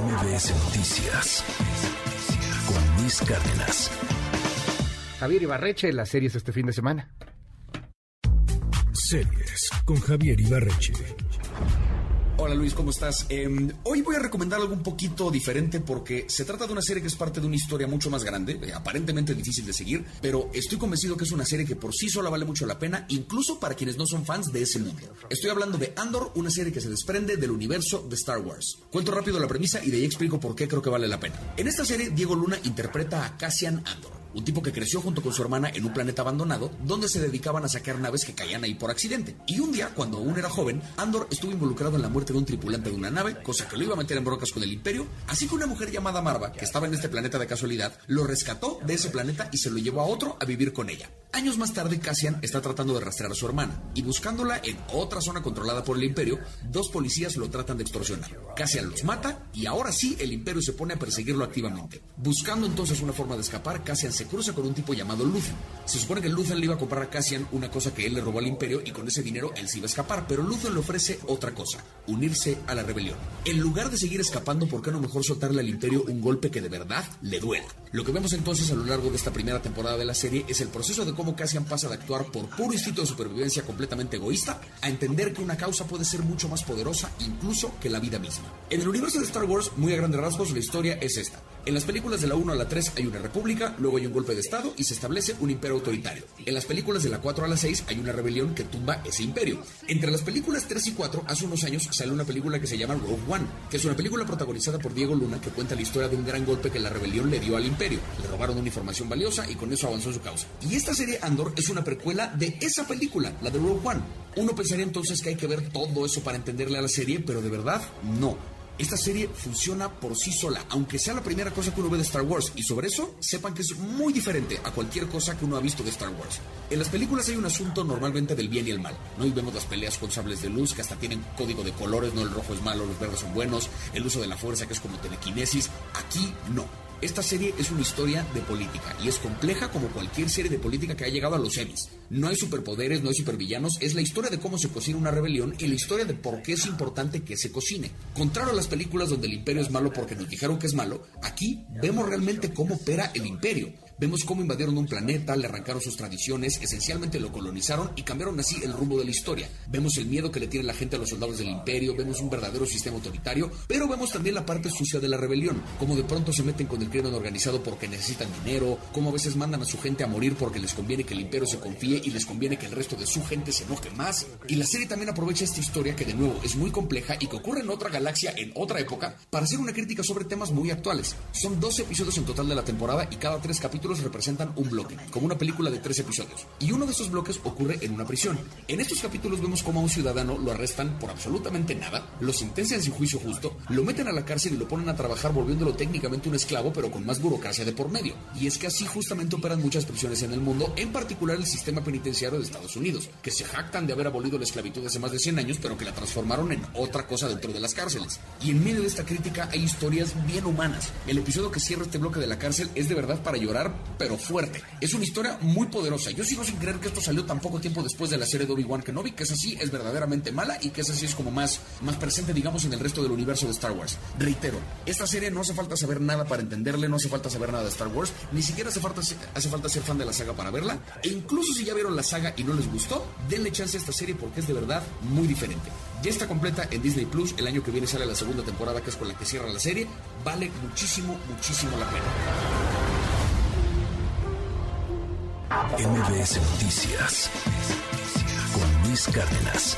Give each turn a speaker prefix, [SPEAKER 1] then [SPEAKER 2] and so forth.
[SPEAKER 1] MBS Noticias con Luis Cárdenas.
[SPEAKER 2] Javier Ibarreche, las series este fin de semana.
[SPEAKER 1] Series con Javier Ibarreche.
[SPEAKER 3] Hola Luis, ¿cómo estás? Em, hoy voy a recomendar algo un poquito diferente porque se trata de una serie que es parte de una historia mucho más grande, eh, aparentemente difícil de seguir, pero estoy convencido que es una serie que por sí sola vale mucho la pena, incluso para quienes no son fans de ese mundo. Estoy hablando de Andor, una serie que se desprende del universo de Star Wars. Cuento rápido la premisa y de ahí explico por qué creo que vale la pena. En esta serie, Diego Luna interpreta a Cassian Andor un tipo que creció junto con su hermana en un planeta abandonado donde se dedicaban a sacar naves que caían ahí por accidente. Y un día, cuando aún era joven, Andor estuvo involucrado en la muerte de un tripulante de una nave, cosa que lo iba a meter en brocas con el Imperio, así que una mujer llamada Marva, que estaba en este planeta de casualidad, lo rescató de ese planeta y se lo llevó a otro a vivir con ella. Años más tarde, Cassian está tratando de rastrear a su hermana y buscándola en otra zona controlada por el Imperio, dos policías lo tratan de extorsionar. Cassian los mata y ahora sí el Imperio se pone a perseguirlo activamente. Buscando entonces una forma de escapar, Cassian se cruza con un tipo llamado Luthen. Se supone que Luthen le iba a comprar a Cassian una cosa que él le robó al Imperio y con ese dinero él se iba a escapar, pero Luthen le ofrece otra cosa, unirse a la rebelión. En lugar de seguir escapando, ¿por qué no mejor soltarle al Imperio un golpe que de verdad le duela? Lo que vemos entonces a lo largo de esta primera temporada de la serie es el proceso de cómo Cassian pasa de actuar por puro instinto de supervivencia completamente egoísta a entender que una causa puede ser mucho más poderosa incluso que la vida misma. En el universo de Star Wars, muy a grandes rasgos, la historia es esta. En las películas de la 1 a la 3 hay una república, luego hay un golpe de Estado y se establece un imperio autoritario. En las películas de la 4 a la 6 hay una rebelión que tumba ese imperio. Entre las películas 3 y 4, hace unos años sale una película que se llama Rogue One, que es una película protagonizada por Diego Luna que cuenta la historia de un gran golpe que la rebelión le dio al imperio. Le robaron una información valiosa y con eso avanzó su causa. Y esta serie Andor es una precuela de esa película, la de Rogue One. Uno pensaría entonces que hay que ver todo eso para entenderle a la serie, pero de verdad no. Esta serie funciona por sí sola, aunque sea la primera cosa que uno ve de Star Wars, y sobre eso sepan que es muy diferente a cualquier cosa que uno ha visto de Star Wars. En las películas hay un asunto normalmente del bien y el mal, ¿no? Y vemos las peleas con sables de luz que hasta tienen código de colores, no el rojo es malo, los verdes son buenos, el uso de la fuerza que es como telequinesis, aquí no. Esta serie es una historia de política y es compleja como cualquier serie de política que ha llegado a los Emmys. No hay superpoderes, no hay supervillanos, es la historia de cómo se cocina una rebelión y la historia de por qué es importante que se cocine. Contrario a las películas donde el imperio es malo porque nos dijeron que es malo, aquí vemos realmente cómo opera el imperio. Vemos cómo invadieron un planeta, le arrancaron sus tradiciones, esencialmente lo colonizaron y cambiaron así el rumbo de la historia. Vemos el miedo que le tiene la gente a los soldados del imperio, vemos un verdadero sistema autoritario, pero vemos también la parte sucia de la rebelión, cómo de pronto se meten con el crimen organizado porque necesitan dinero, cómo a veces mandan a su gente a morir porque les conviene que el imperio se confíe y les conviene que el resto de su gente se enoje más. Y la serie también aprovecha esta historia que de nuevo es muy compleja y que ocurre en otra galaxia en otra época para hacer una crítica sobre temas muy actuales. Son 12 episodios en total de la temporada y cada tres capítulos representan un bloque, como una película de tres episodios. Y uno de esos bloques ocurre en una prisión. En estos capítulos vemos cómo a un ciudadano lo arrestan por absolutamente nada, lo sentencian sin juicio justo, lo meten a la cárcel y lo ponen a trabajar volviéndolo técnicamente un esclavo, pero con más burocracia de por medio. Y es que así justamente operan muchas prisiones en el mundo, en particular el sistema penitenciario de Estados Unidos, que se jactan de haber abolido la esclavitud hace más de 100 años, pero que la transformaron en otra cosa dentro de las cárceles. Y en medio de esta crítica hay historias bien humanas. El episodio que cierra este bloque de la cárcel es de verdad para llorar pero fuerte. Es una historia muy poderosa. Yo sigo sin creer que esto salió tan poco tiempo después de la serie de Obi-Wan Kenobi, que es así, es verdaderamente mala y que es así es como más, más presente, digamos, en el resto del universo de Star Wars. Reitero, esta serie no hace falta saber nada para entenderle, no hace falta saber nada de Star Wars, ni siquiera hace falta, ser fan de la saga para verla. E incluso si ya vieron la saga y no les gustó, denle chance a esta serie porque es de verdad muy diferente. Ya está completa en Disney Plus. El año que viene sale la segunda temporada, que es con la que cierra la serie. Vale muchísimo, muchísimo la pena.
[SPEAKER 1] MBS Noticias con Luis Cárdenas.